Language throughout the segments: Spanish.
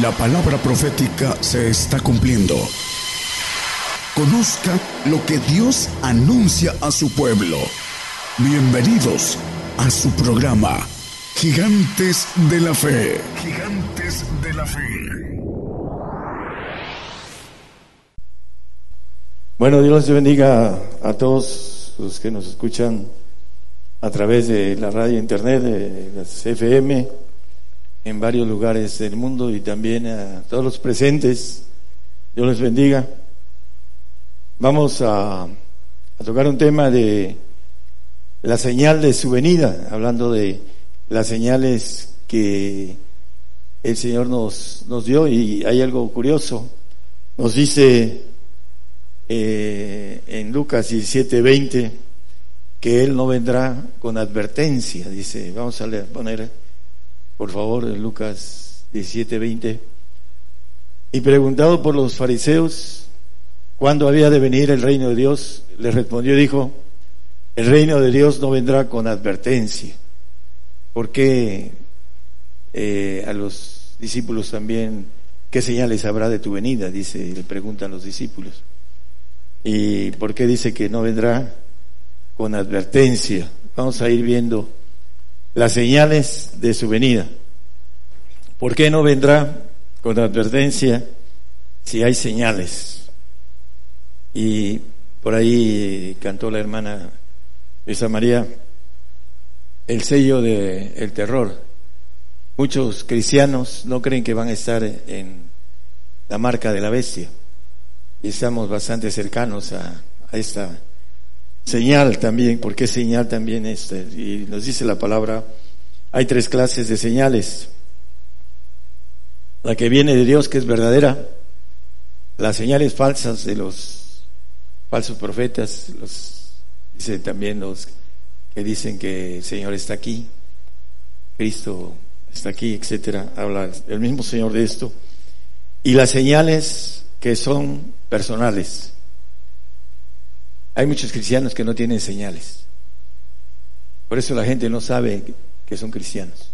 La palabra profética se está cumpliendo. Conozca lo que Dios anuncia a su pueblo. Bienvenidos a su programa, Gigantes de la Fe. Gigantes de la Fe. Bueno, Dios les bendiga a todos los que nos escuchan a través de la radio internet, de las FM, en varios lugares del mundo y también a todos los presentes. Dios les bendiga. Vamos a, tocar un tema de la señal de su venida, hablando de las señales que el Señor nos, nos dio y hay algo curioso. Nos dice eh, en Lucas 17:20 que Él no vendrá con advertencia, dice, vamos a leer, poner por favor, en Lucas 17, 20. Y preguntado por los fariseos cuándo había de venir el reino de Dios, le respondió y dijo, el reino de Dios no vendrá con advertencia. ¿Por qué eh, a los discípulos también, qué señales habrá de tu venida? Dice, le preguntan los discípulos. ¿Y por qué dice que no vendrá con advertencia? Vamos a ir viendo las señales de su venida. ¿Por qué no vendrá con advertencia si hay señales? Y por ahí cantó la hermana Luisa María el sello del el terror. Muchos cristianos no creen que van a estar en la marca de la bestia. Y estamos bastante cercanos a, a esta Señal también, porque señal también este, y nos dice la palabra, hay tres clases de señales. La que viene de Dios, que es verdadera, las señales falsas de los falsos profetas, los dice también los que dicen que el Señor está aquí, Cristo está aquí, etcétera, habla el mismo Señor de esto. Y las señales que son personales. Hay muchos cristianos que no tienen señales. Por eso la gente no sabe que son cristianos.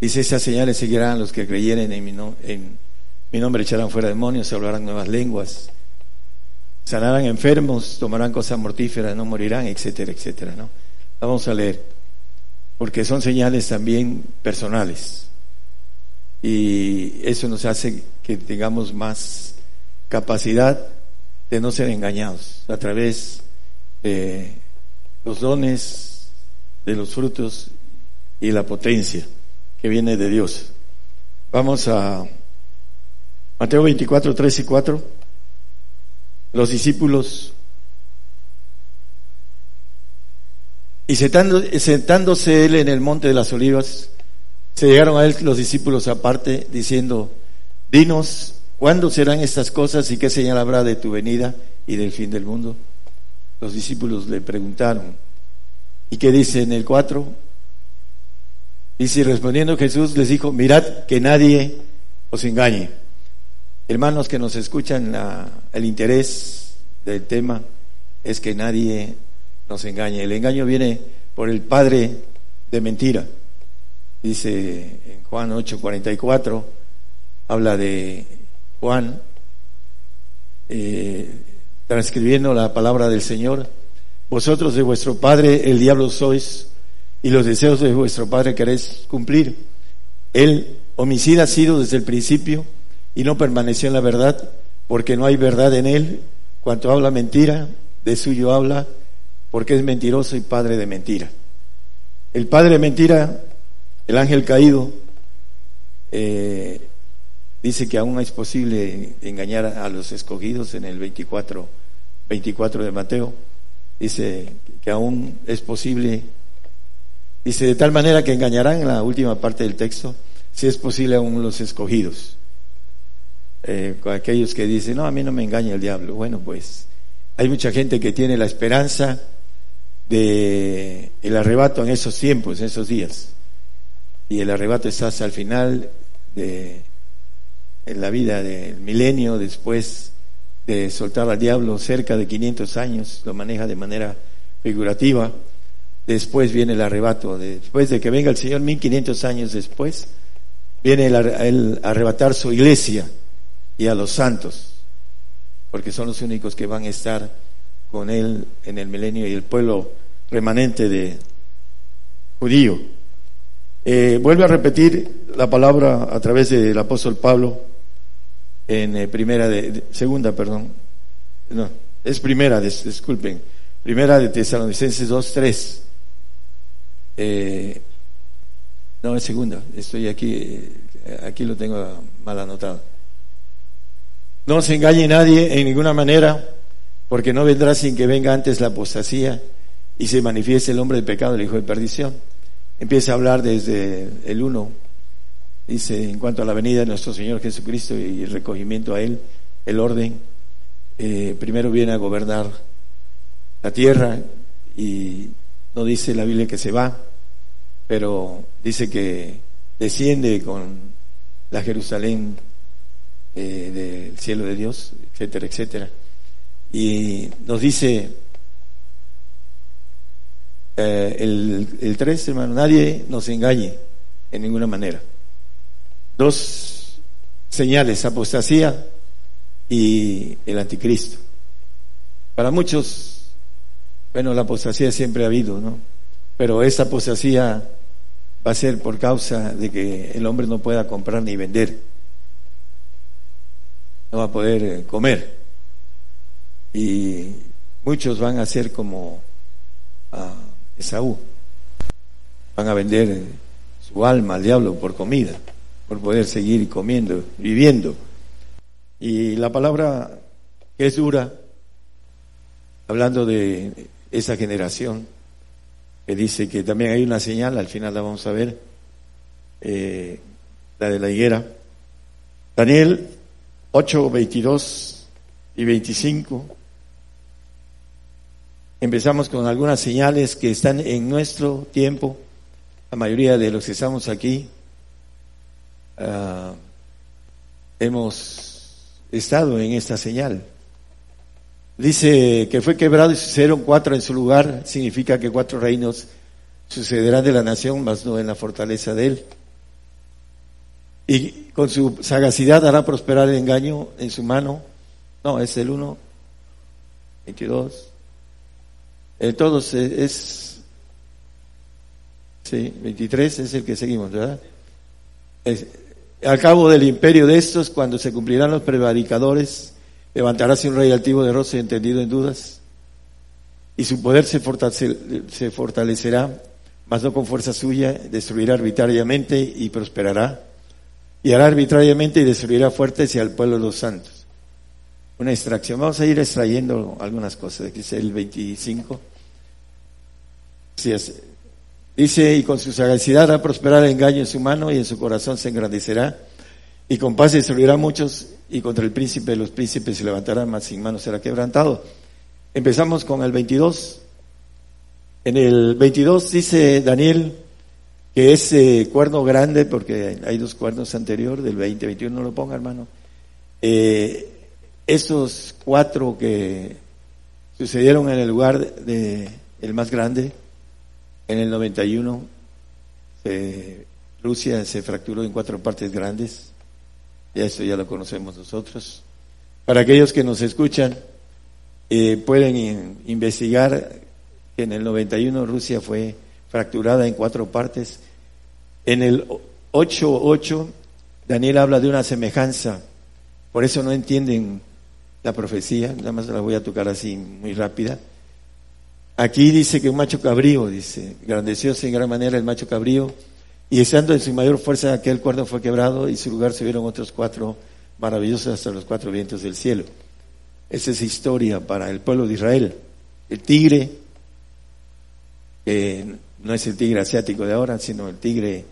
Dice, esas señales seguirán los que creyeren en mi, en mi nombre, echarán fuera demonios, hablarán nuevas lenguas, sanarán enfermos, tomarán cosas mortíferas, no morirán, etcétera, etcétera. ¿no? Vamos a leer, porque son señales también personales. Y eso nos hace que tengamos más capacidad de no ser engañados a través de los dones, de los frutos y la potencia que viene de Dios. Vamos a Mateo 24, 3 y 4. Los discípulos y sentándose él en el monte de las olivas, se llegaron a él los discípulos aparte diciendo, dinos ¿Cuándo serán estas cosas y qué señal habrá de tu venida y del fin del mundo? Los discípulos le preguntaron. ¿Y qué dice en el 4? Dice, respondiendo Jesús les dijo, mirad que nadie os engañe. Hermanos que nos escuchan, el interés del tema es que nadie nos engañe. El engaño viene por el padre de mentira. Dice en Juan 8:44, habla de Juan, eh, transcribiendo la palabra del Señor, vosotros de vuestro Padre el diablo sois y los deseos de vuestro Padre queréis cumplir. Él, homicida, ha sido desde el principio y no permaneció en la verdad, porque no hay verdad en él. Cuanto habla mentira, de suyo habla, porque es mentiroso y padre de mentira. El padre de mentira, el ángel caído, eh, dice que aún es posible engañar a los escogidos en el 24, 24 de Mateo. Dice que aún es posible, dice de tal manera que engañarán en la última parte del texto, si es posible aún los escogidos. Eh, con aquellos que dicen, no, a mí no me engaña el diablo. Bueno, pues hay mucha gente que tiene la esperanza de el arrebato en esos tiempos, en esos días. Y el arrebato está hasta el final de en la vida del milenio, después de soltar al diablo cerca de 500 años, lo maneja de manera figurativa. Después viene el arrebato, después de que venga el Señor 1500 años después, viene a arrebatar su iglesia y a los santos, porque son los únicos que van a estar con él en el milenio y el pueblo remanente de judío. Eh, vuelve a repetir la palabra a través del apóstol Pablo en eh, primera de, segunda, perdón, no, es primera, disculpen, primera de Tesalonicenses 2, 3. Eh, no, es segunda, estoy aquí, aquí lo tengo mal anotado. No se engañe nadie en ninguna manera, porque no vendrá sin que venga antes la apostasía y se manifieste el hombre de pecado, el hijo de perdición. Empieza a hablar desde el 1, dice, en cuanto a la venida de nuestro Señor Jesucristo y el recogimiento a Él, el orden, eh, primero viene a gobernar la tierra y no dice la Biblia que se va, pero dice que desciende con la Jerusalén eh, del cielo de Dios, etcétera, etcétera. Y nos dice eh, el, el 3, hermano, nadie nos engañe en ninguna manera. Dos señales, apostasía y el anticristo. Para muchos, bueno, la apostasía siempre ha habido, ¿no? Pero esa apostasía va a ser por causa de que el hombre no pueda comprar ni vender. No va a poder eh, comer. Y muchos van a ser como a Esaú. Van a vender eh, su alma al diablo por comida, por poder seguir comiendo, viviendo. Y la palabra que es dura, hablando de esa generación, que dice que también hay una señal, al final la vamos a ver, eh, la de la higuera. Daniel 8, 22 y 25. Empezamos con algunas señales que están en nuestro tiempo. La mayoría de los que estamos aquí uh, hemos estado en esta señal. Dice que fue quebrado y sucedieron cuatro en su lugar, significa que cuatro reinos sucederán de la nación, mas no en la fortaleza de él. Y con su sagacidad hará prosperar el engaño en su mano. No, es el 1, 22. Eh, todos es, sí, 23 es el que seguimos, ¿verdad? Al cabo del imperio de estos, cuando se cumplirán los prevaricadores, Levantaráse un rey altivo de rostro y entendido en dudas, y su poder se, fortalecerá, mas no con fuerza suya, destruirá arbitrariamente y prosperará, y hará arbitrariamente y destruirá fuertes y al pueblo de los santos. Una extracción. Vamos a ir extrayendo algunas cosas. Aquí es el 25. Dice, y con su sagacidad hará prosperar el engaño en su mano y en su corazón se engrandecerá y con paz destruirá muchos y contra el príncipe de los príncipes se levantará, mas sin manos será quebrantado. Empezamos con el 22. En el 22 dice Daniel que ese cuerno grande, porque hay dos cuernos anteriores, del 20, 21 no lo ponga hermano, eh, esos cuatro que sucedieron en el lugar de el más grande, en el 91, Rusia se fracturó en cuatro partes grandes, ya eso ya lo conocemos nosotros. Para aquellos que nos escuchan, eh, pueden investigar que en el 91 Rusia fue fracturada en cuatro partes. En el 8.8 Daniel habla de una semejanza, por eso no entienden la profecía, nada más la voy a tocar así muy rápida. Aquí dice que un macho cabrío, dice, grandecióse en gran manera el macho cabrío, y estando en su mayor fuerza, aquel cuerno fue quebrado y su lugar se vieron otros cuatro maravillosos hasta los cuatro vientos del cielo. Esa es historia para el pueblo de Israel. El tigre, que no es el tigre asiático de ahora, sino el tigre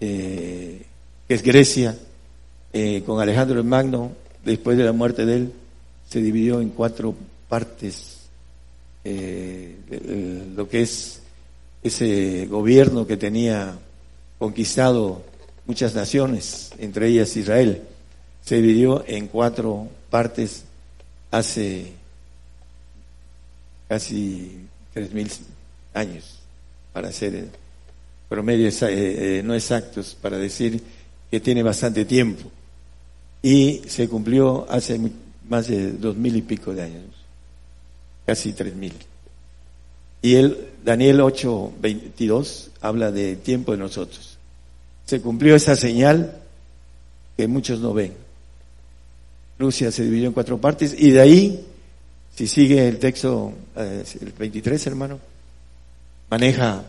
eh, que es Grecia, eh, con Alejandro el Magno, después de la muerte de él, se dividió en cuatro partes. Eh, lo que es ese gobierno que tenía conquistado muchas naciones, entre ellas Israel. Se dividió en cuatro partes hace casi tres mil años, para ser promedio eh, eh, no exactos, para decir que tiene bastante tiempo y se cumplió hace más de dos mil y pico de años, casi tres mil. Y el Daniel 8, 22 habla de tiempo de nosotros. Se cumplió esa señal que muchos no ven. Rusia se dividió en cuatro partes y de ahí, si sigue el texto, eh, el 23 hermano, maneja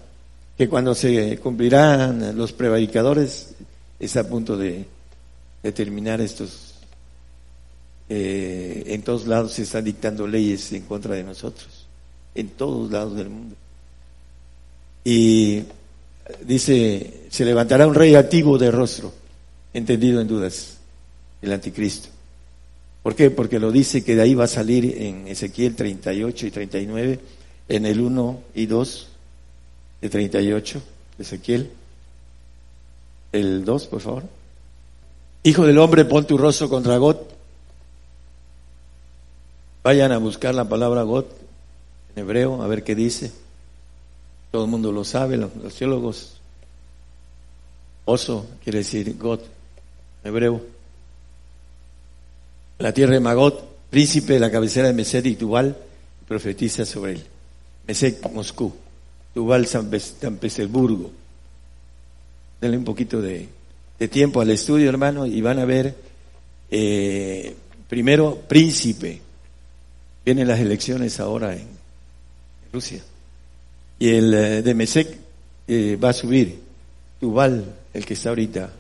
que cuando se cumplirán los prevaricadores, está a punto de, terminar estos. Eh, en todos lados se están dictando leyes en contra de nosotros, en todos lados del mundo. Y dice, se levantará un rey activo de rostro, entendido en dudas, el anticristo. ¿Por qué? Porque lo dice que de ahí va a salir en Ezequiel 38 y 39, en el 1 y 2 de 38, Ezequiel. El 2, por favor. Hijo del hombre, pon tu rostro contra. Vayan a buscar la palabra Got en hebreo, a ver qué dice. Todo el mundo lo sabe, los, teólogos. Oso quiere decir Got, en hebreo. La tierra de Magot, príncipe de la cabecera de Mesed y Tubal, profetiza sobre él. Mesed, Moscú. Tubal, San, Petersburgo. Denle un poquito de, tiempo al estudio, hermano, y van a ver, eh, primero, príncipe. Vienen las elecciones ahora en Rusia. Y el eh, de Mesec eh, va a subir. Tubal, el que está ahorita,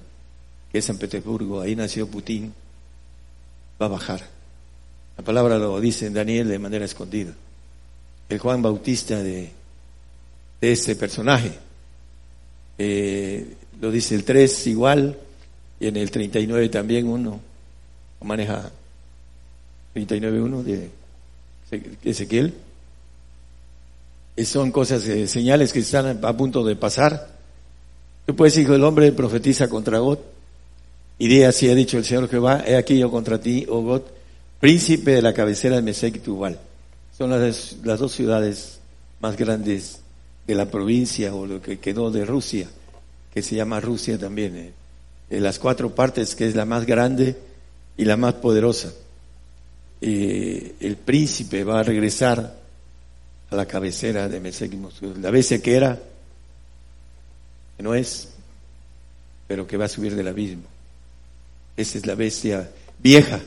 que es San Petersburgo, ahí nació Putin, va a bajar. La palabra lo dice Daniel de manera escondida. El Juan Bautista de de este personaje. Eh, lo dice el 3 igual, y en el 39 también uno maneja 39.1 de Ezequiel. Son cosas, eh, señales que están a punto de pasar. Tú puedes, hijo del hombre, profetiza contra God. Y di así ha dicho el Señor Jehová, he aquí yo contra ti, oh God, príncipe de la cabecera de Mesec y Tubal. Son las, las dos ciudades más grandes de la provincia o lo que quedó de Rusia, que se llama Rusia también, eh, de las cuatro partes que es la más grande y la más poderosa. El príncipe va a regresar a la cabecera de Mesec la bestia que era, que no es, pero que va a subir del abismo. Esa es la bestia vieja,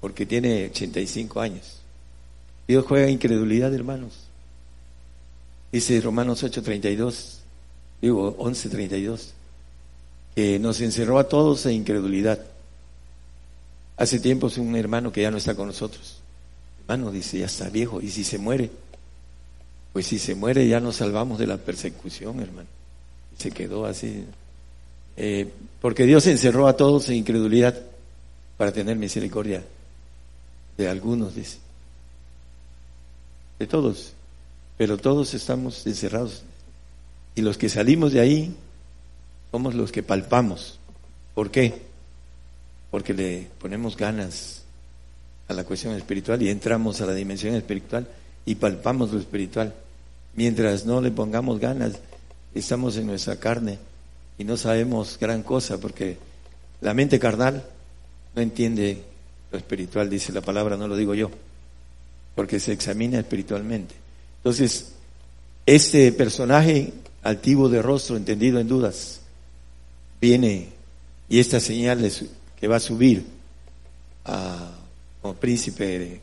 porque tiene 85 años. Dios juega incredulidad, hermanos. Dice Romanos 8:32, digo 11:32, que nos encerró a todos en incredulidad. Hace tiempo es un hermano que ya no está con nosotros. Hermano, dice, ya está viejo. ¿Y si se muere? Pues si se muere ya nos salvamos de la persecución, hermano. Y se quedó así. Eh, porque Dios encerró a todos en incredulidad para tener misericordia de algunos, dice. De todos pero todos estamos encerrados. Y los que salimos de ahí somos los que palpamos. ¿Por qué? Porque le ponemos ganas a la cuestión espiritual y entramos a la dimensión espiritual y palpamos lo espiritual. Mientras no le pongamos ganas, estamos en nuestra carne y no sabemos gran cosa porque la mente carnal no entiende lo espiritual, dice la palabra, no lo digo yo, porque se examina espiritualmente. Entonces, este personaje altivo de rostro, entendido en dudas, viene y esta señal que va a subir a, como príncipe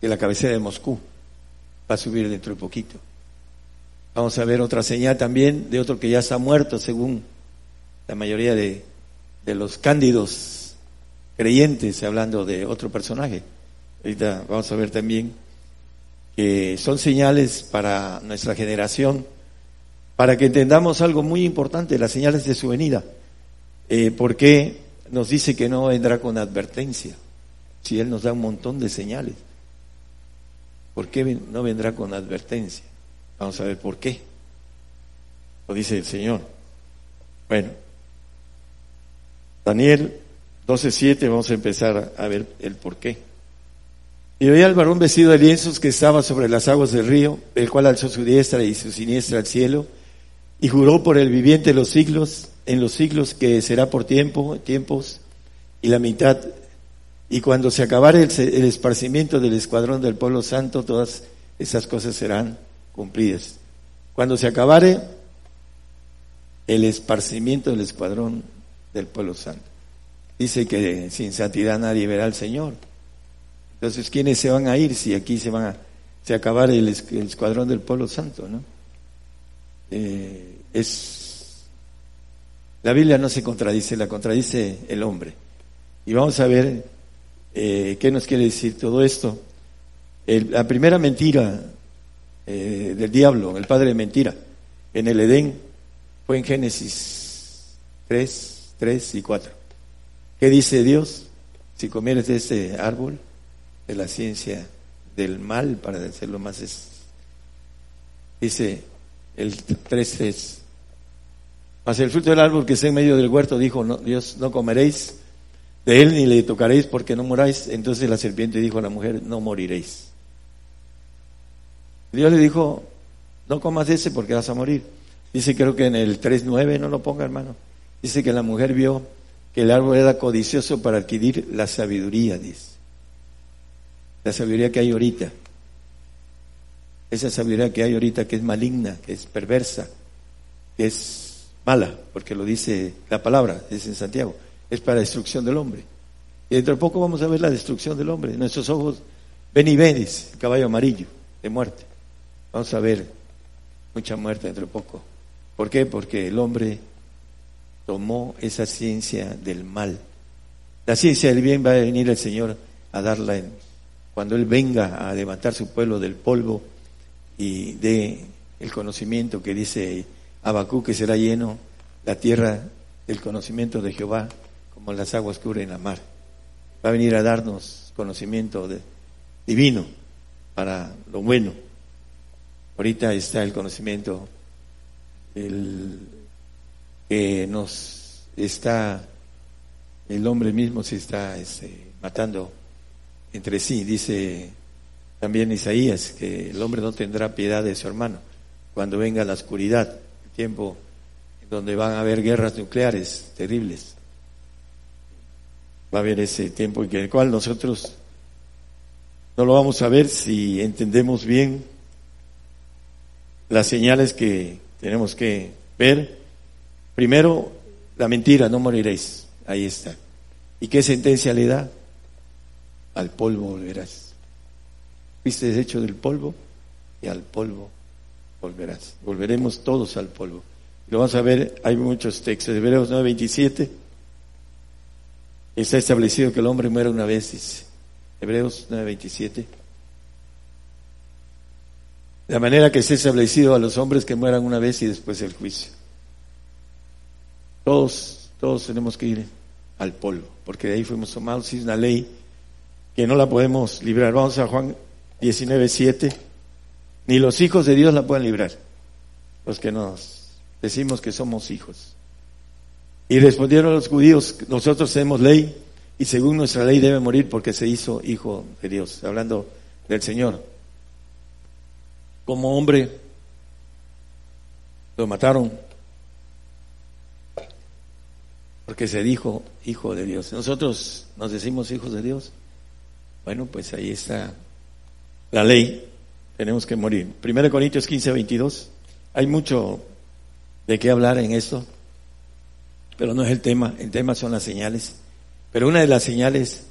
de, la cabecera de Moscú, va a subir dentro de poquito. Vamos a ver otra señal también de otro que ya está muerto, según la mayoría de, de los cándidos creyentes, hablando de otro personaje. Ahorita vamos a ver también que son señales para nuestra generación, para que entendamos algo muy importante, las señales de su venida. Eh, porque nos dice que no vendrá con advertencia? Si Él nos da un montón de señales. ¿Por qué no vendrá con advertencia? Vamos a ver por qué. Lo dice el Señor. Bueno, Daniel 12.7, vamos a empezar a ver el por qué. Y oí al varón vestido de lienzos que estaba sobre las aguas del río, el cual alzó su diestra y su siniestra al cielo, y juró por el viviente de los siglos, en los siglos que será por tiempo, tiempos, y la mitad. Y cuando se acabare el, el esparcimiento del escuadrón del pueblo santo, todas esas cosas serán cumplidas. Cuando se acabare el esparcimiento del escuadrón del pueblo santo. Dice que sin santidad nadie verá al Señor. Entonces, ¿quiénes se van a ir si aquí se van a se acabar el, escuadrón del pueblo santo, ¿no? Eh, es la Biblia no se contradice, la contradice el hombre. Y vamos a ver eh, qué nos quiere decir todo esto. la primera mentira eh, del diablo, el padre de mentira, en el Edén, fue en Génesis 3, 3 y 4. ¿Qué dice Dios? Si comieres de este árbol, de la ciencia del mal, para decirlo más, es, dice el 3.3. Mas el fruto del árbol que está en medio del huerto dijo, Dios, no comeréis de él ni le tocaréis porque no moráis. Entonces la serpiente dijo a la mujer, no moriréis. Dios le dijo, no comas ese porque vas a morir. Dice creo que en el 3.9, no lo ponga hermano. Dice que la mujer vio que el árbol era codicioso para adquirir la sabiduría, dice la sabiduría que hay ahorita. Esa sabiduría que hay ahorita que es maligna, que es perversa, que es mala, porque lo dice la palabra, dice en Santiago, es para destrucción del hombre. Y dentro de poco vamos a ver la destrucción del hombre. Nuestros ojos ven y ven, caballo amarillo de muerte. Vamos a ver mucha muerte dentro de poco. ¿Por qué? Porque el hombre tomó esa ciencia del mal. La ciencia del bien va a venir el Señor a darla cuando Él venga a levantar su pueblo del polvo y de el conocimiento que dice Abacú que será lleno la tierra del conocimiento de Jehová como las aguas cubren la mar. Va a venir a darnos conocimiento divino para lo bueno. Ahorita está el conocimiento el, que nos está, el hombre mismo se está este, matando entre sí. Dice también Isaías que el hombre no tendrá piedad de su hermano cuando venga la oscuridad, tiempo donde van a haber guerras nucleares terribles. Va a haber ese tiempo en el cual nosotros no lo vamos a ver si entendemos bien las señales que tenemos que ver. Primero, la mentira, no moriréis. Ahí está. ¿Y qué sentencia le da? al polvo volverás. Fuiste hecho del polvo y al polvo volverás. Volveremos todos al polvo. Lo vamos a ver, hay muchos textos. Hebreos 9:27 está establecido que el hombre muera una vez, dice. Hebreos 9:27. De la manera que está establecido a los hombres que mueran una vez y después el juicio. Todos, todos tenemos que ir al polvo, porque de ahí fuimos tomados, es una ley que no la podemos librar. Vamos a Juan 19, 7. Ni los hijos de Dios la pueden librar, los que nos decimos que somos hijos. Y respondieron los judíos, nosotros tenemos ley y según nuestra ley debe morir porque se hizo hijo de Dios, hablando del Señor. Como hombre, lo mataron porque se dijo hijo de Dios. Nosotros nos decimos hijos de Dios. Bueno, pues ahí está la ley, tenemos que morir. Primero Corintios 15, 22, hay mucho de qué hablar en esto, pero no es el tema, el tema son las señales. Pero una de las señales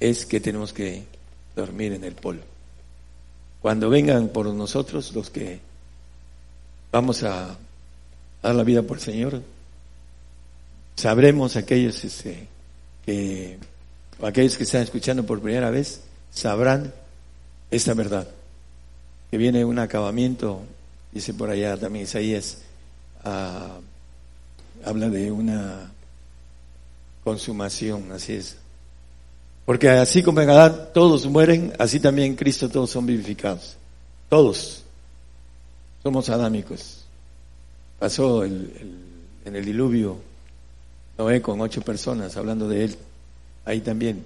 es que tenemos que dormir en el polvo. Cuando vengan por nosotros los que vamos a dar la vida por el Señor, sabremos aquellos este, que aquellos que están escuchando por primera vez sabrán esta verdad, que viene un acabamiento, dice por allá también Isaías, ah, habla de una consumación, así es. Porque así como en Adán todos mueren, así también en Cristo todos son vivificados. Todos somos adámicos. Pasó en el diluvio Noé con ocho personas, hablando de él, ahí también.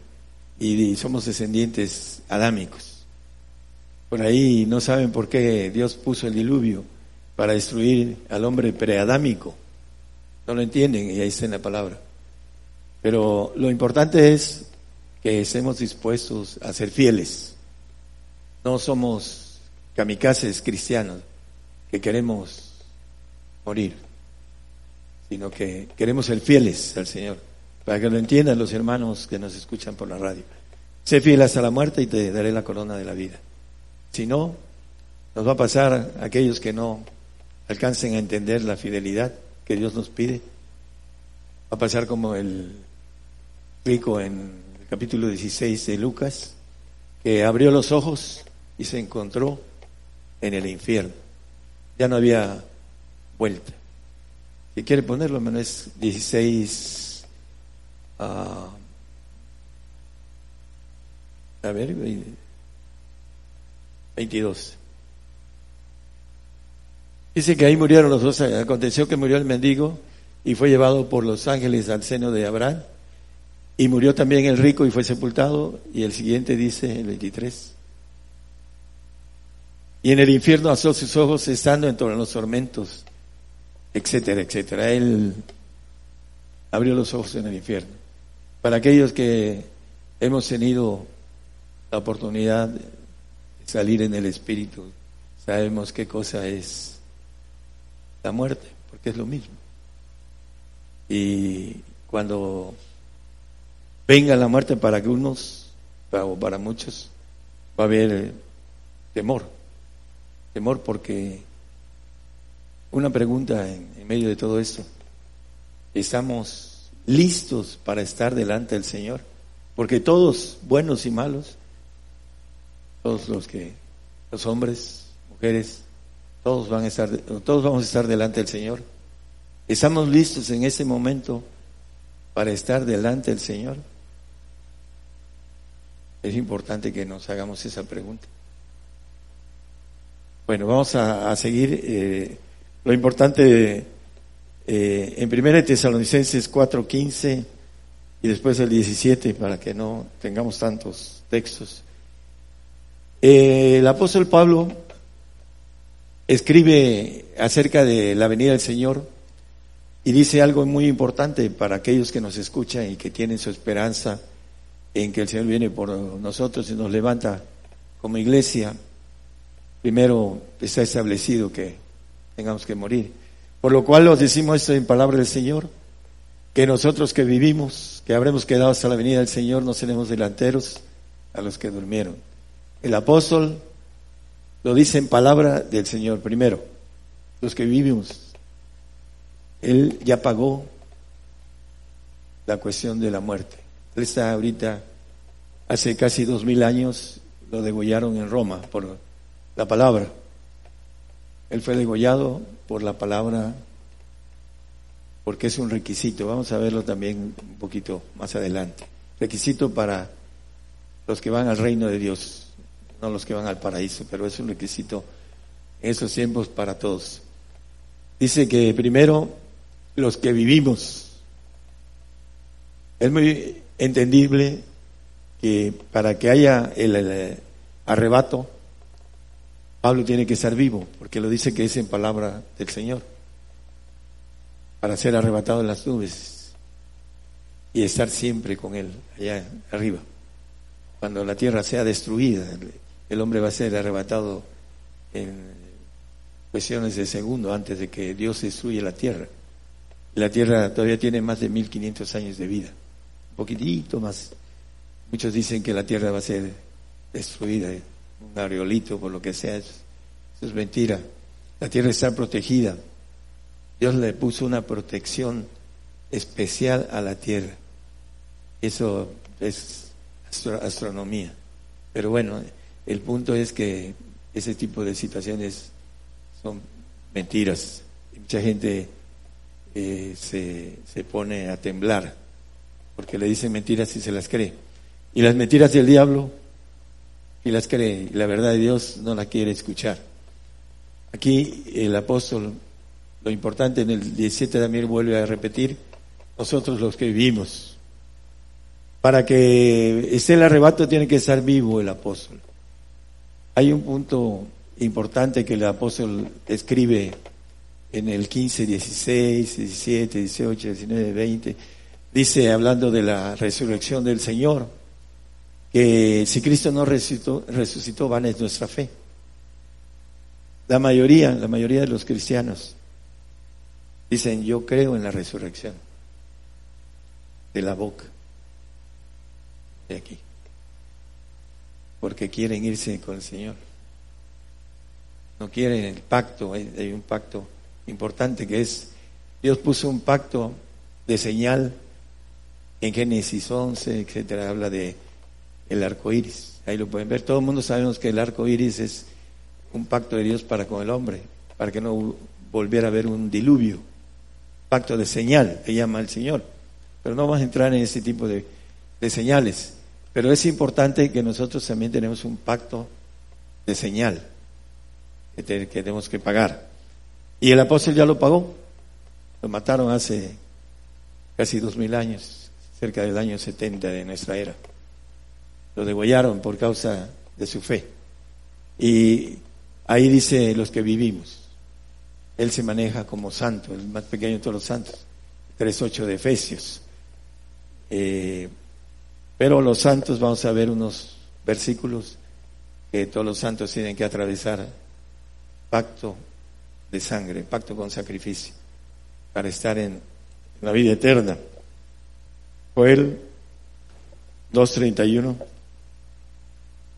Y, somos descendientes adámicos. Por ahí no saben por qué Dios puso el diluvio para destruir al hombre preadámico. no lo entienden y ahí está en la palabra. Pero lo importante es que estemos dispuestos a ser fieles. No somos kamikazes cristianos que queremos morir, sino que queremos ser fieles al Señor, para que lo entiendan los hermanos que nos escuchan por la radio. Sé fiel hasta la muerte y te daré la corona de la vida. Si no, nos va a pasar a aquellos que no alcancen a entender la fidelidad que Dios nos pide. Va a pasar como el rico en el capítulo 16 de Lucas, que abrió los ojos y se encontró en el infierno. Ya no había vuelta. Si quiere ponerlo, menos es 16. a ver, 22. Dice que ahí murieron los dos. Aconteció que murió el mendigo y fue llevado por los ángeles al seno de Abraham. Y murió también el rico y fue sepultado. Y el siguiente dice, el 23. Y en el infierno asó sus ojos estando en todos los tormentos, etcétera, etcétera. Él abrió los ojos en el infierno. Para aquellos que hemos tenido la oportunidad salir en el Espíritu, sabemos qué cosa es la muerte, porque es lo mismo. Y cuando venga la muerte para algunos, o para muchos, va a haber temor. Temor porque una pregunta en, en medio de todo esto. ¿Estamos listos para estar delante del Señor? Porque todos, buenos y malos, todos los que, los hombres, mujeres, todos van a estar, todos vamos a estar delante del Señor. ¿Estamos listos en ese momento para estar delante del Señor? Es importante que nos hagamos esa pregunta. Bueno, vamos a, seguir. Eh, lo importante eh, en 1 Tesalonicenses 4:15 y después el 17 para que no tengamos tantos textos. Eh, el apóstol Pablo escribe acerca de la venida del Señor y dice algo muy importante para aquellos que nos escuchan y que tienen su esperanza en que el Señor viene por nosotros y nos levanta como iglesia. Primero está establecido que tengamos que morir. Por lo cual os decimos esto en palabra del Señor, que nosotros que vivimos, que habremos quedado hasta la venida del Señor, no seremos delanteros a los que durmieron. El apóstol lo dice en palabra del Señor. Primero, los que vivimos. Él ya pagó la cuestión de la muerte. Él está ahorita, hace casi dos mil años, lo degollaron en Roma por la palabra. Él fue degollado por la palabra porque es un requisito. Vamos a verlo también un poquito más adelante. Requisito para los que van al reino de Dios no los que van al paraíso, pero es un requisito en esos tiempos para todos. Dice que primero los que vivimos. Es muy entendible que para que haya el, arrebato, Pablo tiene que ser vivo, porque lo dice que es en palabra del Señor, para ser arrebatado en las nubes y estar siempre con Él allá arriba, cuando la tierra sea destruida el hombre va a ser arrebatado en cuestiones de segundo antes de que Dios destruya la tierra. La tierra todavía tiene más de 1500 años de vida, un poquitito más. Muchos dicen que la tierra va a ser destruida, un areolito, por lo que sea. Eso, es mentira. La tierra está protegida. Dios le puso una protección especial a la tierra. Eso es astronomía. Pero bueno, el punto es que ese tipo de situaciones son mentiras. mucha gente eh, se, se pone a temblar porque le dicen mentiras y se las cree. Y las mentiras del diablo y las cree. Y la verdad de Dios no la quiere escuchar. Aquí el apóstol, lo importante en el 17 también vuelve a repetir, nosotros los que vivimos. Para que esté el arrebato tiene que estar vivo el apóstol. Hay un punto importante que el apóstol escribe en el 15, 16, 17, 18, 19, 20, dice, hablando de la resurrección del Señor, que si Cristo no resucitó, resucitó vana es nuestra fe. La mayoría, la mayoría de los cristianos dicen, yo creo en la resurrección de la boca de aquí, porque quieren irse con el Señor. No quieren el pacto, hay, un pacto importante que es, Dios puso un pacto de señal en Génesis 11, etcétera, habla de el arco iris. Ahí lo pueden ver. Todo el mundo sabemos que el arco iris es un pacto de Dios para con el hombre, para que no volviera a haber un diluvio. Pacto de señal, que llama el Señor. Pero no vamos a entrar en ese tipo de, de señales. Pero es importante que nosotros también tenemos un pacto de señal que, tenemos que pagar. Y el apóstol ya lo pagó. Lo mataron hace casi dos mil años, cerca del año 70 de nuestra era. Lo degollaron por causa de su fe. Y ahí dice los que vivimos. Él se maneja como santo, el más pequeño de todos los santos. 3.8 de Efesios. Eh, pero los santos, vamos a ver unos versículos que todos los santos tienen que atravesar. Pacto de sangre, pacto con sacrificio, para estar en la vida eterna. Joel 2.31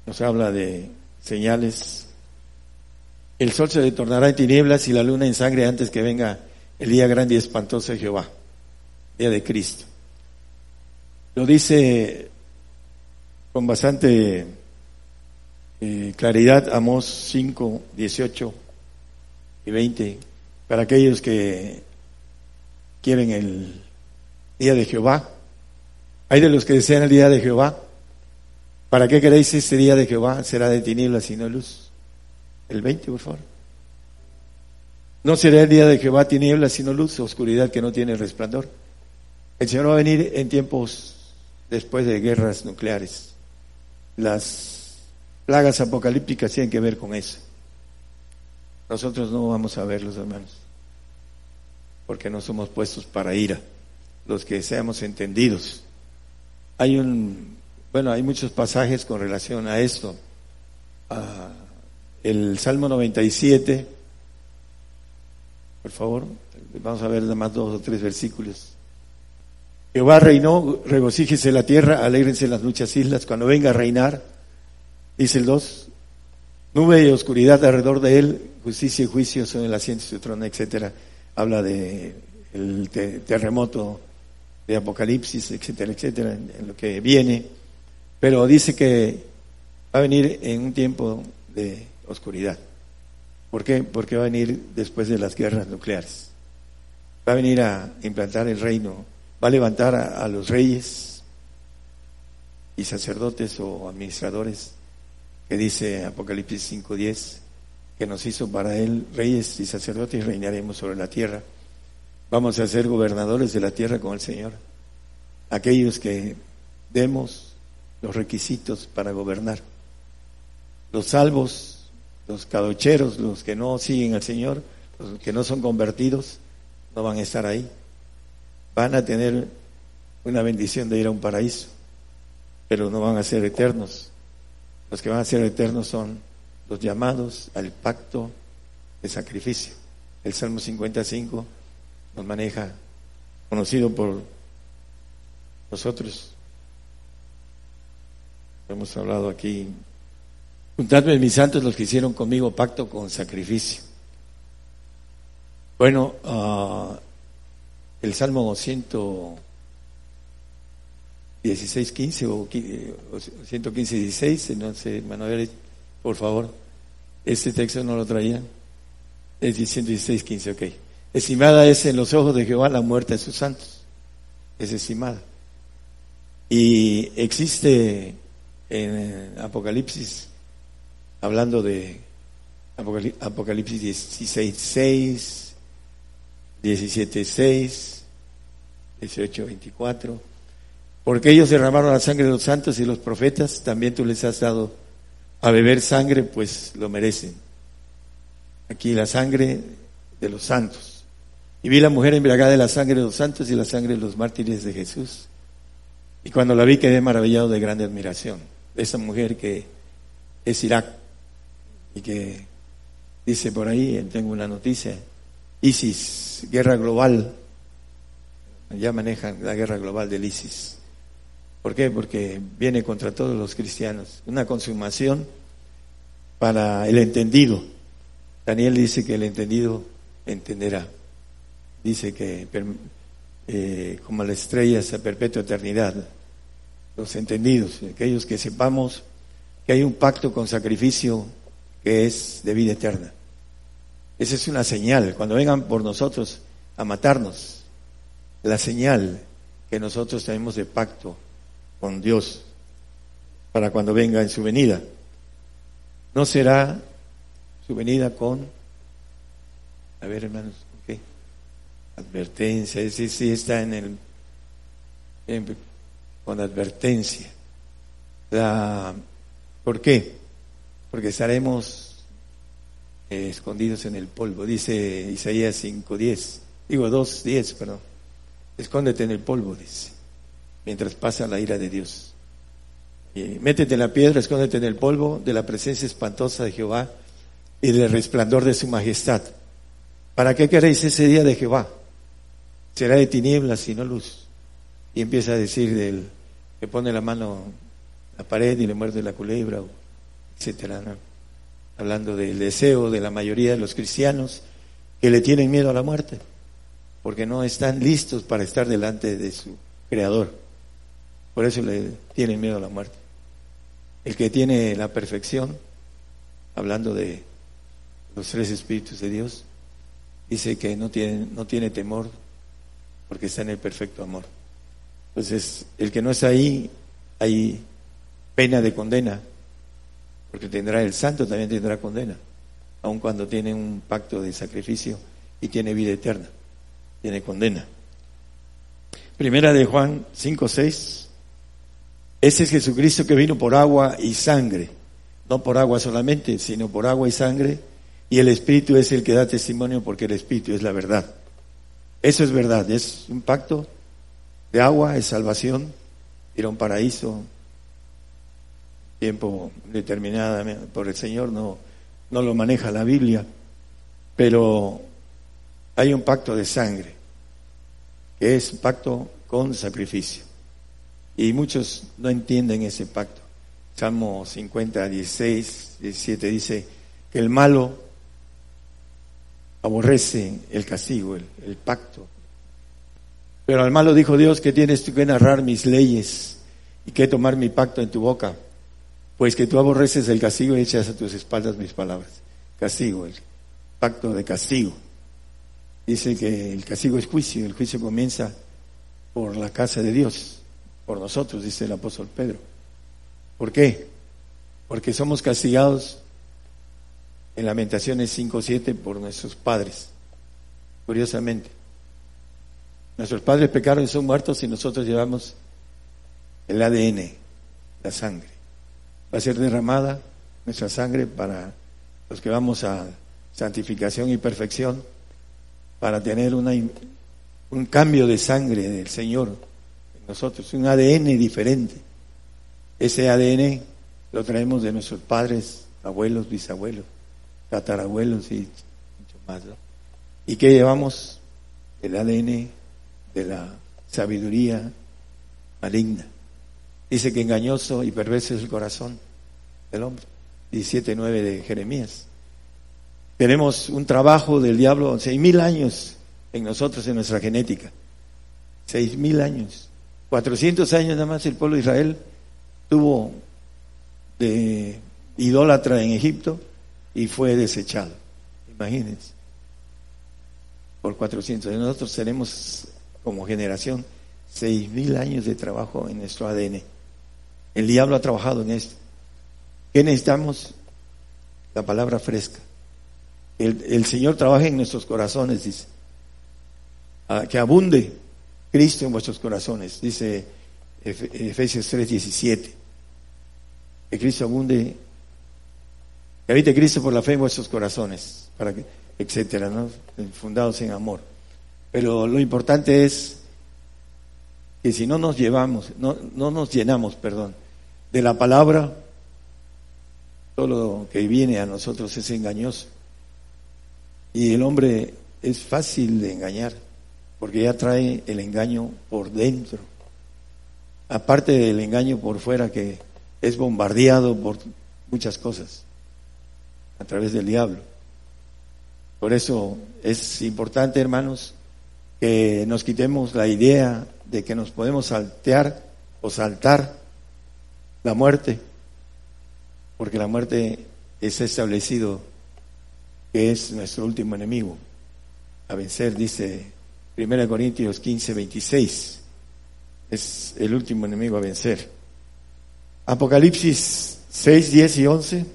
nos habla de señales. El sol se tornará en tinieblas y la luna en sangre antes que venga el día grande y espantoso de Jehová, día de Cristo. Lo dice con bastante eh, claridad Amós 5, 18 y 20, para aquellos que quieren el día de Jehová. Hay de los que desean el día de Jehová, ¿Para qué queréis este día de Jehová? Será de tinieblas y no luz. El 20, por favor. No será el día de Jehová tinieblas sino luz, oscuridad que no tiene resplandor. El Señor va a venir en tiempos después de guerras nucleares. Las plagas apocalípticas tienen que ver con eso. Nosotros no vamos a verlos, hermanos, porque no somos puestos para ira, los que seamos entendidos. Hay un bueno, hay muchos pasajes con relación a esto. Ah, el Salmo 97, por favor, vamos a ver nada más dos o tres versículos. Jehová reinó, regocíjese la tierra, alégrense las muchas islas, cuando venga a reinar, dice el 2, nube y oscuridad alrededor de él, justicia y juicio son el asiento de su trono, etcétera. Habla de el terremoto de Apocalipsis, etcétera, etcétera, en lo que viene. Pero dice que va a venir en un tiempo de oscuridad. ¿Por qué? Porque va a venir después de las guerras nucleares. Va a venir a implantar el reino, va a levantar a, los reyes y sacerdotes o administradores, que dice Apocalipsis 5.10, que nos hizo para él reyes y sacerdotes y reinaremos sobre la tierra. Vamos a ser gobernadores de la tierra con el Señor. Aquellos que demos los requisitos para gobernar. Los salvos, los cadocheros, los que no siguen al Señor, los que no son convertidos, no van a estar ahí. Van a tener una bendición de ir a un paraíso, pero no van a ser eternos. Los que van a ser eternos son los llamados al pacto de sacrificio. El Salmo 55 nos maneja, conocido por nosotros, Hemos hablado aquí. Juntadme mis santos los que hicieron conmigo pacto con sacrificio. Bueno, uh, el Salmo 116, 15 o 115, 16, no sé, Manuel, por favor. Este texto no lo traía. Es 116, 15, ok. Estimada es en los ojos de Jehová la muerte de sus santos. Es estimada. Y existe en Apocalipsis, hablando de Apocalipsis 16, 6, 17, 6, 18, 24. Porque ellos derramaron la sangre de los santos y los profetas, también tú les has dado a beber sangre, pues lo merecen. Aquí la sangre de los santos. Y vi la mujer embriagada de la sangre de los santos y la sangre de los mártires de Jesús. Y cuando la vi quedé maravillado de grande admiración. Esa mujer que es Irak y que dice por ahí, tengo una noticia, ISIS, guerra global, ya manejan la guerra global del ISIS. ¿Por qué? Porque viene contra todos los cristianos. Una consumación para el entendido. Daniel dice que el entendido entenderá. Dice que eh, como la estrella a perpetua eternidad, los entendidos, aquellos que sepamos que hay un pacto con sacrificio que es de vida eterna. Esa es una señal. Cuando vengan por nosotros a matarnos, la señal que nosotros tenemos de pacto con Dios para cuando venga en su venida. No será su venida con, a ver hermanos, ¿qué? Advertencia, ese sí está en el, con advertencia. La, ¿Por qué? Porque estaremos eh, escondidos en el polvo, dice Isaías 5.10, digo 2.10, perdón. Escóndete en el polvo, dice, mientras pasa la ira de Dios. Y métete en la piedra, escóndete en el polvo de la presencia espantosa de Jehová y del resplandor de su majestad. ¿Para qué queréis ese día de Jehová? Será de tinieblas y no luz. Y empieza a decir del que pone la mano en la pared y le muerde la culebra, etcétera, hablando del deseo de la mayoría de los cristianos que le tienen miedo a la muerte porque no están listos para estar delante de su creador. Por eso le tienen miedo a la muerte. El que tiene la perfección, hablando de los tres espíritus de Dios, dice que no tiene, no tiene temor porque está en el perfecto amor. Entonces, el que no está ahí, hay pena de condena, porque tendrá el santo, también tendrá condena, aun cuando tiene un pacto de sacrificio y tiene vida eterna tiene condena. Primera de Juan 5, 6. Ese es Jesucristo que vino por agua y sangre, no por agua solamente, sino por agua y sangre, y el Espíritu es el que da testimonio porque el Espíritu es la verdad. Eso es verdad, es un pacto de agua, es salvación, ir un paraíso, tiempo determinado por el Señor, no, no lo maneja la Biblia, pero hay un pacto de sangre es pacto con sacrificio. Y muchos no entienden ese pacto. Salmo 50, 16, 17 dice que el malo aborrece el castigo, el, pacto. Pero al malo dijo Dios que tienes tú que narrar mis leyes y que tomar mi pacto en tu boca, pues que tú aborreces el castigo y echas a tus espaldas mis palabras. Castigo, el pacto de castigo. Dice que el castigo es juicio, el juicio comienza por la casa de Dios, por nosotros, dice el apóstol Pedro. ¿Por qué? Porque somos castigados en Lamentaciones 5.7 por nuestros padres, curiosamente. Nuestros padres pecaron y son muertos y nosotros llevamos el ADN, la sangre. Va a ser derramada nuestra sangre para los que vamos a santificación y perfección para tener una, un cambio de sangre del Señor en nosotros, un ADN diferente. Ese ADN lo traemos de nuestros padres, abuelos, bisabuelos, tatarabuelos y mucho más. ¿Y qué llevamos? El ADN de la sabiduría maligna. Dice que engañoso y perverso es el corazón del hombre. 17.9 de Jeremías. Tenemos un trabajo del diablo, seis mil años en nosotros, en nuestra genética. Seis mil años. Cuatrocientos años nada más el pueblo de Israel tuvo de idólatra en Egipto y fue desechado. Imagínense. Por cuatrocientos. Nosotros tenemos como generación seis mil años de trabajo en nuestro ADN. El diablo ha trabajado en esto. ¿Qué necesitamos? La palabra fresca. El, Señor trabaja en nuestros corazones, dice. Que abunde Cristo en vuestros corazones, dice Efesios 3, 17. Que Cristo abunde, que habite Cristo por la fe en vuestros corazones, para que etcétera, ¿no? fundados en amor. Pero lo importante es que si no nos llevamos, no, no nos llenamos, perdón, de la palabra, todo lo que viene a nosotros es engañoso. Y el hombre es fácil de engañar, porque ya trae el engaño por dentro. Aparte del engaño por fuera que es bombardeado por muchas cosas a través del diablo. Por eso es importante, hermanos, que nos quitemos la idea de que nos podemos saltear o saltar la muerte, porque la muerte es establecido que es nuestro último enemigo a vencer, dice 1 Corintios 15, 26. Es el último enemigo a vencer. Apocalipsis 6, 10 y 11.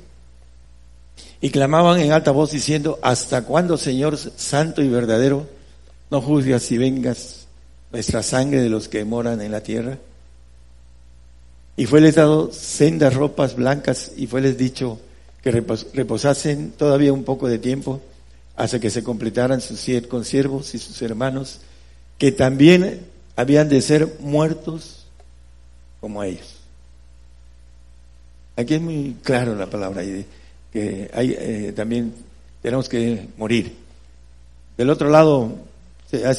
Y clamaban en alta voz diciendo, ¿hasta cuándo, Señor Santo y verdadero, no juzgas y vengas nuestra sangre de los que moran en la tierra? Y fueles dado sendas ropas blancas y fueles dicho que reposasen todavía un poco de tiempo hasta que se completaran sus siete consiervos y sus hermanos, que también habían de ser muertos como ellos. Aquí es muy claro la palabra que hay, eh, también tenemos que morir. Del otro lado,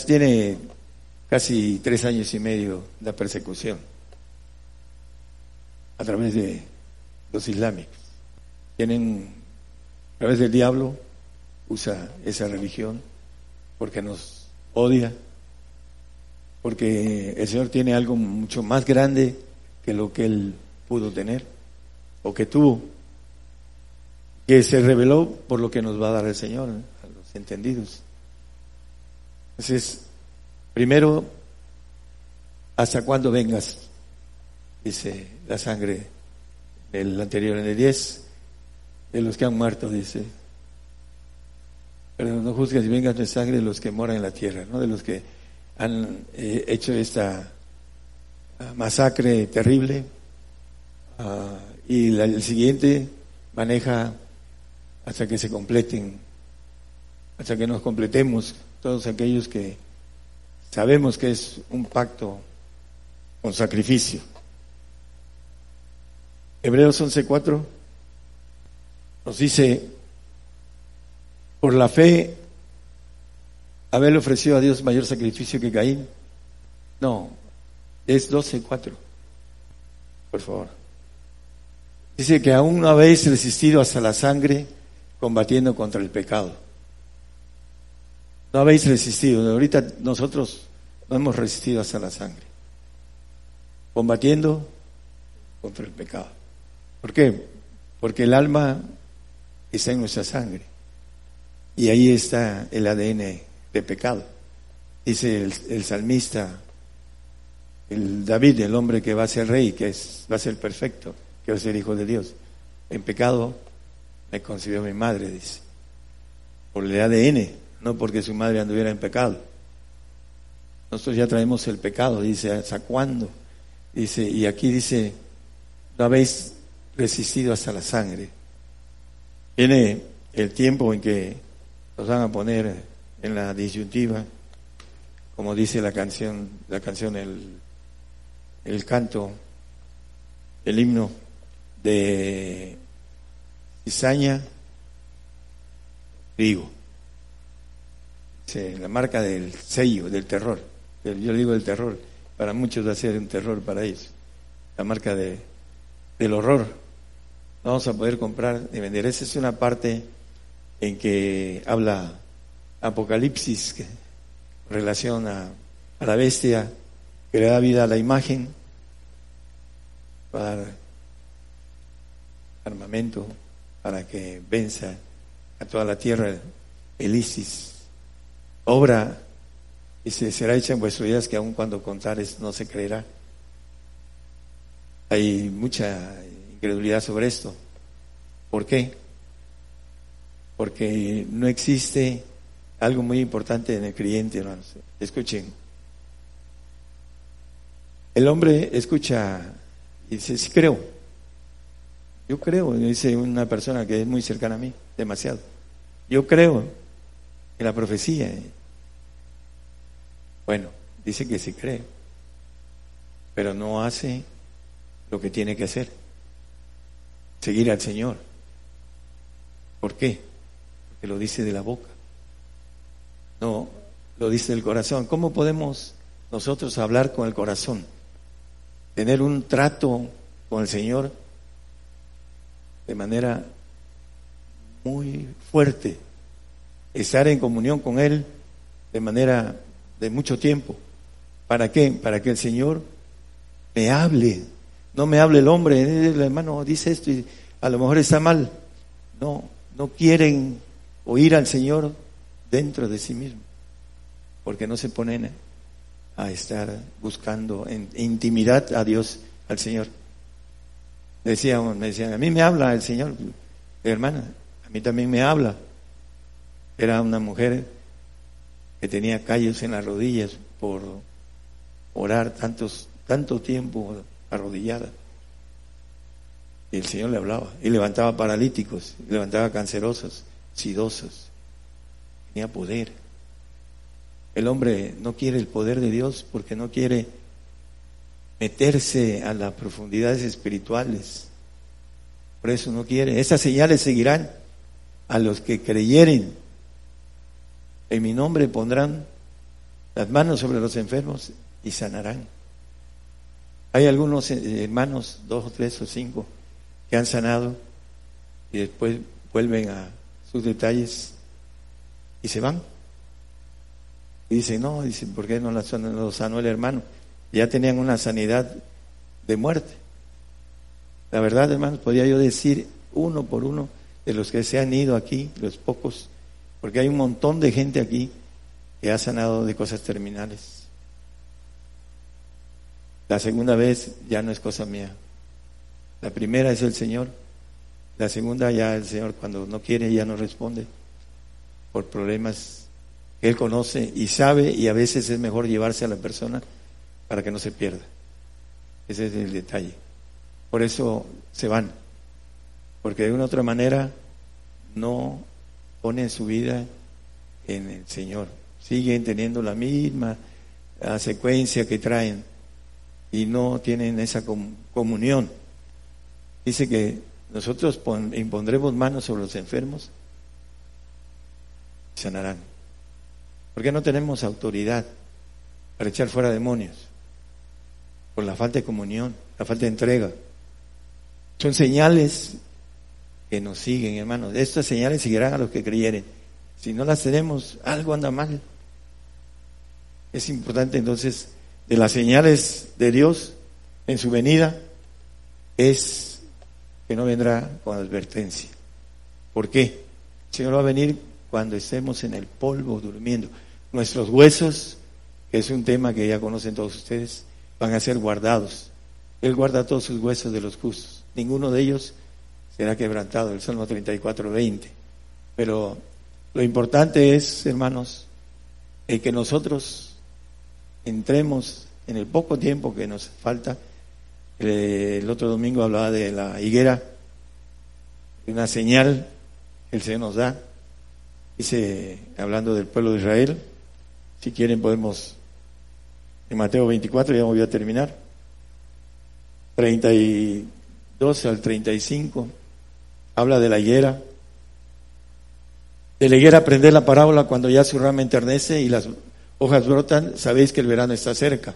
tiene casi tres años y medio la persecución a través de los islámicos. Tienen, a través del diablo, usa esa religión porque nos odia, porque el Señor tiene algo mucho más grande que lo que Él pudo tener o que tuvo que se reveló por lo que nos va a dar el Señor, a los entendidos. Entonces, primero, ¿hasta cuándo vengas? Dice la sangre del anterior en el 10, de los que han muerto, dice. Pero no juzgues y vengas de sangre de los que moran en la tierra, ¿no? De los que han eh, hecho esta ah, masacre terrible. Ah, y el siguiente maneja hasta que se completen, hasta que nos completemos todos aquellos que sabemos que es un pacto con sacrificio. Hebreos 11:4 nos dice, por la fe, haberle ofrecido a Dios mayor sacrificio que Caín. No, es 12:4, por favor. Dice que aún no habéis resistido hasta la sangre combatiendo contra el pecado. No habéis resistido. Ahorita nosotros no hemos resistido hasta la sangre. Combatiendo contra el pecado. ¿Por qué? Porque el alma está en nuestra sangre. Y ahí está el ADN de pecado. Dice el, salmista, el David, el hombre que va a ser rey, que es, va a ser perfecto, que va a ser hijo de Dios. En pecado me concibió mi madre, dice. Por el ADN, no porque su madre anduviera en pecado. Nosotros ya traemos el pecado, dice, ¿hasta cuándo? Dice, y aquí dice, no habéis resistido hasta la sangre. Viene el tiempo en que nos van a poner en la disyuntiva, como dice la canción, la canción, el, el canto, el himno de cizaña, trigo. la marca del sello, del terror. Yo digo del terror, para muchos va a ser un terror para ellos. La marca de, del horror. Vamos a poder comprar ni vender. Esa es una parte en que habla Apocalipsis, que relaciona a la bestia que le da vida a la imagen, para armamento, para que venza a toda la tierra el ISIS. Obra y se será hecha en vuestros días que aun cuando contares no se creerá. Hay mucha incredulidad sobre esto. ¿Por qué? Porque no existe algo muy importante en el creyente, hermanos. Escuchen. El hombre escucha y dice, sí creo, yo creo, dice una persona que es muy cercana a mí, demasiado. Yo creo, en la profecía. Bueno, dice que sí cree, pero no hace lo que tiene que hacer, seguir al Señor. ¿Por qué? Porque lo dice de la boca, no lo dice del corazón. ¿Cómo podemos nosotros hablar con el corazón? Tener un trato con el Señor de manera muy fuerte, estar en comunión con Él de manera de mucho tiempo. ¿Para qué? Para que el Señor me hable. No me hable el hombre, el hermano dice esto y a lo mejor está mal. No, no quieren oír al Señor dentro de sí mismo, porque no se ponen a estar buscando en intimidad a Dios, al Señor. Decíamos, me decían, a mí me habla el Señor, hermana, a mí también me habla. Era una mujer que tenía callos en las rodillas por orar tantos, tanto tiempo arrodillada. Y el Señor le hablaba y levantaba paralíticos, levantaba cancerosos, sidosos. Tenía poder. El hombre no quiere el poder de Dios porque no quiere meterse a las profundidades espirituales. Por eso no quiere. Esas señales seguirán a los que creyeren en mi nombre pondrán las manos sobre los enfermos y sanarán. Hay algunos eh, hermanos, dos o tres o cinco, que han sanado y después vuelven a sus detalles y se van. Y dicen, no, dicen, ¿por qué no lo sanó el hermano? Ya tenían una sanidad de muerte. La verdad, hermanos, podría yo decir uno por uno de los que se han ido aquí, los pocos porque hay un montón de gente aquí que ha sanado de cosas terminales. La segunda vez ya no es cosa mía. La primera es el Señor. La segunda ya el Señor cuando no quiere ya no responde por problemas que Él conoce y sabe y a veces es mejor llevarse a la persona para que no se pierda. Ese es el detalle. Por eso se van. Porque de una u otra manera no ponen su vida en el Señor. Siguen teniendo la misma secuencia que traen y no tienen esa comunión. Dice que nosotros impondremos manos sobre los enfermos y sanarán. Porque no tenemos autoridad para echar fuera demonios. Por la falta de comunión, la falta de entrega. Son señales que nos siguen, hermanos. Estas señales seguirán a los que creyeren. Si no las tenemos, algo anda mal. Es importante entonces de las señales de Dios en su venida es que no vendrá con advertencia. ¿Por qué? El Señor va a venir cuando estemos en el polvo durmiendo. Nuestros huesos, que es un tema que ya conocen todos ustedes, van a ser guardados. Él guarda todos sus huesos de los justos. Ninguno de ellos será quebrantado, el Salmo 34, 20. Pero lo importante es, hermanos, el que nosotros entremos en el poco tiempo que nos falta. El otro domingo hablaba de la higuera, una señal que el Señor nos da. Dice, hablando del pueblo de Israel, si quieren podemos, en Mateo 24, ya voy a terminar, 32 al 35 habla de la higuera. De la higuera aprender la parábola cuando ya su rama enternece y las hojas brotan, sabéis que el verano está cerca.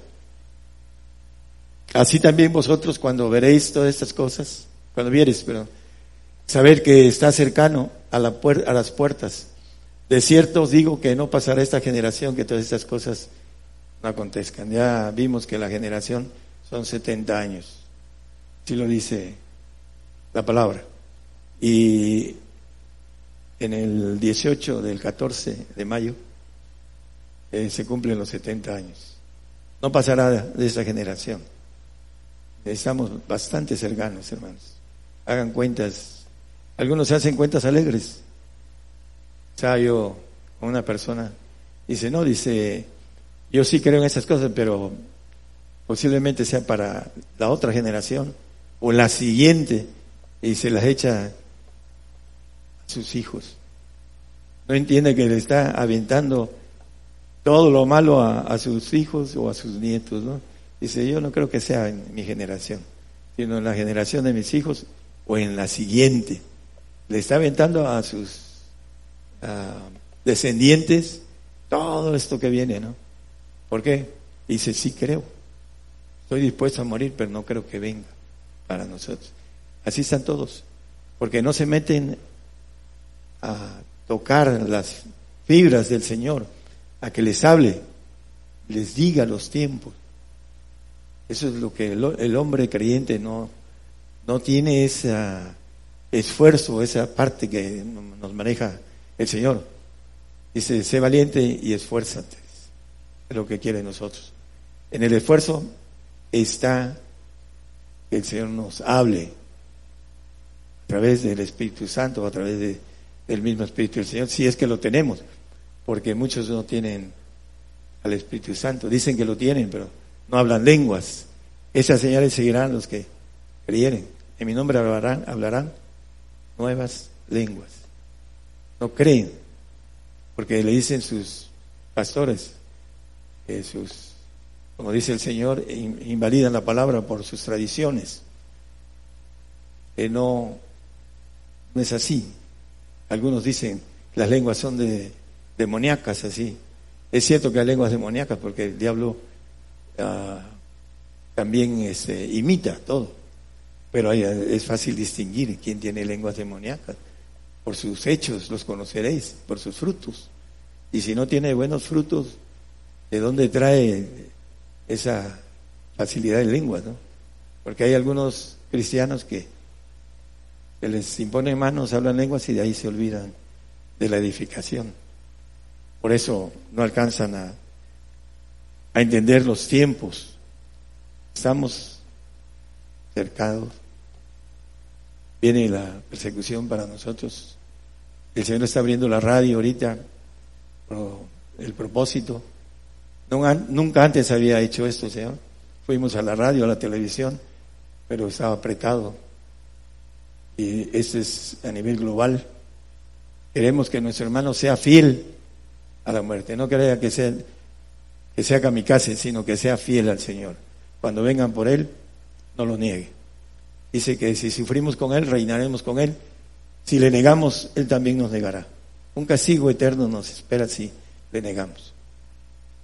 Así también vosotros cuando veréis todas estas cosas, cuando vieres, pero saber que está cercano a, la a las puertas. De cierto os digo que no pasará esta generación que todas estas cosas no acontezcan. Ya vimos que la generación son 70 años. Así lo dice la palabra. Y en el 18 del 14 de mayo eh, se cumplen los 70 años. No pasará de esa generación. Estamos bastante cercanos, hermanos. Hagan cuentas. Algunos se hacen cuentas alegres. Estaba yo una persona, dice, no, dice, yo sí creo en esas cosas, pero posiblemente sea para la otra generación o la siguiente y se las echa sus hijos. no entiende que le está aventando todo lo malo a, sus hijos o a sus nietos, ¿no? Dice, yo no creo que sea en mi generación, sino en la generación de mis hijos o en la siguiente. Le está aventando a sus descendientes todo esto que viene, ¿no? ¿Por qué? Dice, sí creo. Estoy dispuesto a morir, pero no creo que venga para nosotros. Así están todos, porque no se meten a tocar las fibras del Señor, a que les hable, les diga los tiempos. Eso es lo que el, hombre creyente no, no tiene ese esfuerzo, esa parte que nos maneja el Señor. Dice, sé valiente y esfuérzate. Es lo que quiere nosotros. En el esfuerzo está que el Señor nos hable a través del Espíritu Santo, a través de el mismo Espíritu del Señor, si es que lo tenemos, porque muchos no tienen al Espíritu Santo, dicen que lo tienen, pero no hablan lenguas. Esas señales seguirán los que creyeren. En mi nombre hablarán, hablarán nuevas lenguas. No creen, porque le dicen sus pastores, que sus, como dice el Señor, invalidan la palabra por sus tradiciones. Que no, no es así. Algunos dicen que las lenguas son de, demoníacas, así. Es cierto que hay lenguas demoníacas porque el diablo ah, también este, imita todo, pero es fácil distinguir quién tiene lenguas demoníacas. Por sus hechos los conoceréis, por sus frutos. Y si no tiene buenos frutos, ¿de dónde trae esa facilidad de lenguas? Porque hay algunos cristianos que que les imponen manos, hablan lenguas y de ahí se olvidan de la edificación. Por eso no alcanzan a, a entender los tiempos. Estamos cercados. Viene la persecución para nosotros. El Señor está abriendo la radio ahorita, el propósito. Nunca antes había hecho esto, Señor. Fuimos a la radio, a la televisión, pero estaba apretado y ese es a nivel global. Queremos que nuestro hermano sea fiel a la muerte, no crea que sea, que sea kamikaze, sino que sea fiel al Señor. Cuando vengan por Él, no lo niegue. Dice que si sufrimos con Él, reinaremos con Él. Si le negamos, Él también nos negará. Un castigo eterno nos espera si le negamos.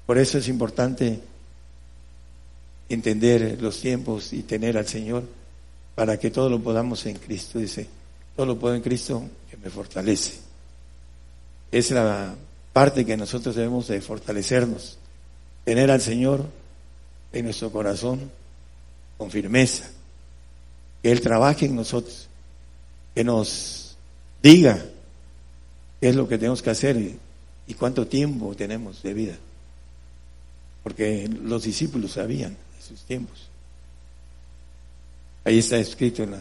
Por eso es importante entender los tiempos y tener al Señor para que todo lo podamos en Cristo. Dice, todo lo puedo en Cristo que me fortalece. Es la parte que nosotros debemos de fortalecernos, tener al Señor en nuestro corazón con firmeza, que Él trabaje en nosotros, que nos diga qué es lo que tenemos que hacer y, y cuánto tiempo tenemos de vida. Porque los discípulos sabían de sus tiempos. Ahí está escrito en la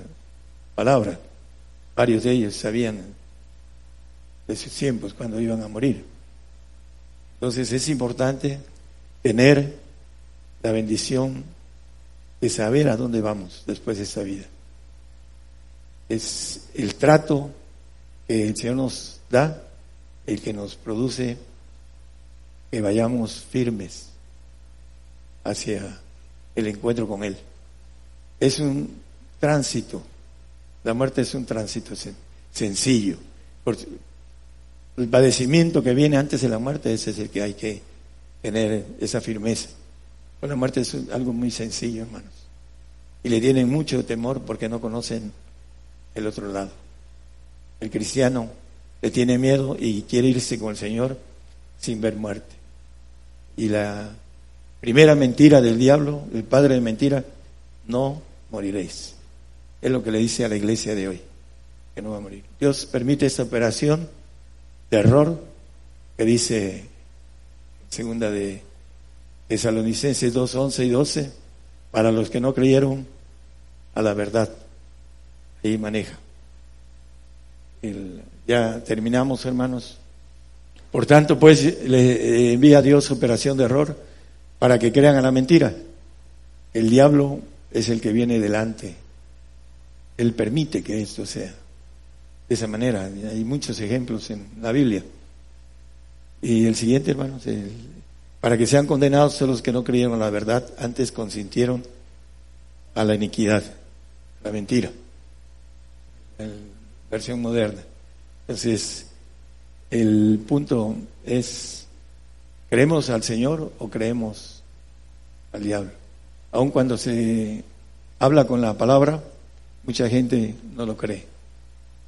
palabra. Varios de ellos sabían de sus tiempos cuando iban a morir. Entonces es importante tener la bendición de saber a dónde vamos después de esta vida. Es el trato que el Señor nos da, el que nos produce que vayamos firmes hacia el encuentro con Él es un tránsito. La muerte es un tránsito sencillo. El padecimiento que viene antes de la muerte, ese es el que hay que tener esa firmeza. Pues la muerte es algo muy sencillo, hermanos. Y le tienen mucho temor porque no conocen el otro lado. El cristiano le tiene miedo y quiere irse con el Señor sin ver muerte. Y la primera mentira del diablo, el padre de mentira, no moriréis. Es lo que le dice a la iglesia de hoy, que no va a morir. Dios permite esta operación error que dice segunda de Tesalonicenses 2, 11 y 12, para los que no creyeron a la verdad. Ahí maneja. ya terminamos, hermanos. Por tanto, pues le envía a Dios operación de error para que crean a la mentira. El diablo es el que viene delante. Él permite que esto sea de esa manera. Hay muchos ejemplos en la Biblia Y el siguiente, hermanos, para que sean condenados son los que no creyeron la verdad, antes consintieron a la iniquidad, la mentira. En versión moderna. Entonces, el punto es, ¿creemos al Señor o creemos al diablo? Aun cuando se habla con la palabra, mucha gente no lo cree.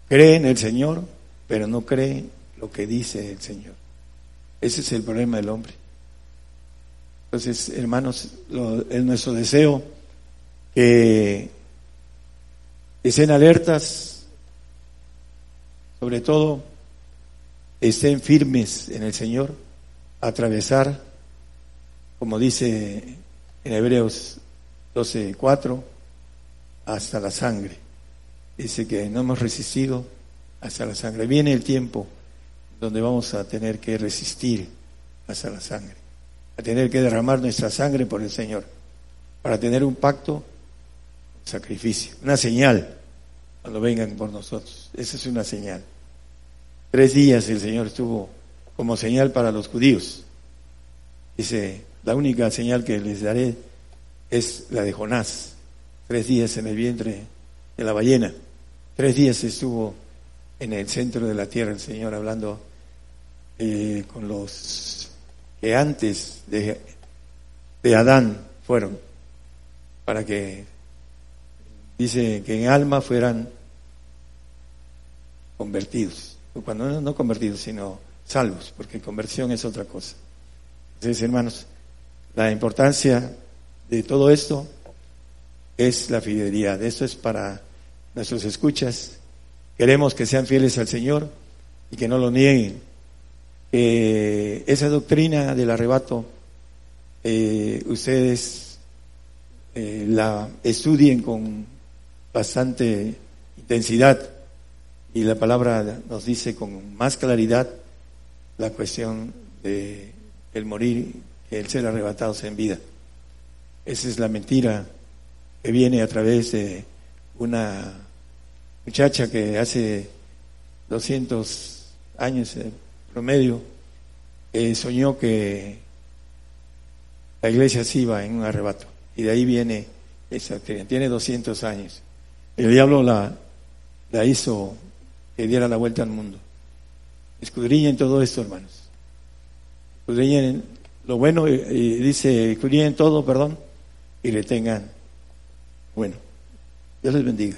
Cree en el Señor, pero no cree lo que dice el Señor. Ese es el problema del hombre. Entonces, hermanos, es nuestro deseo que estén alertas, sobre todo estén firmes en el Señor, atravesar, como dice en Hebreos 12:4, hasta la sangre. Dice que no hemos resistido hasta la sangre. Viene el tiempo donde vamos a tener que resistir hasta la sangre, a tener que derramar nuestra sangre por el Señor, para tener un pacto, un sacrificio, una señal cuando vengan por nosotros. Esa es una señal. Tres días el Señor estuvo como señal para los judíos. Dice, la única señal que les daré es la de Jonás. Tres días en el vientre de la ballena. Tres días estuvo en el centro de la tierra el Señor hablando eh, con los que antes de, Adán fueron, para que dice que en alma fueran convertidos cuando no, convertidos, sino salvos, porque conversión es otra cosa. Entonces, hermanos, la importancia de todo esto es la fidelidad. Esto es para nuestros escuchas. Queremos que sean fieles al Señor y que no lo nieguen. esa doctrina del arrebato, eh, ustedes eh, la estudien con bastante intensidad y la palabra nos dice con más claridad la cuestión de el morir, el ser arrebatados en vida. Esa es la mentira que viene a través de una muchacha que hace 200 años en promedio soñó que la iglesia se iba en un arrebato. Y de ahí viene esa Tiene 200 años. El diablo la, la hizo que diera la vuelta al mundo. Escudriñen todo esto, hermanos. Escudriñen lo bueno, y, dice, escudriñen todo, perdón, y le tengan bueno. Dios les bendiga.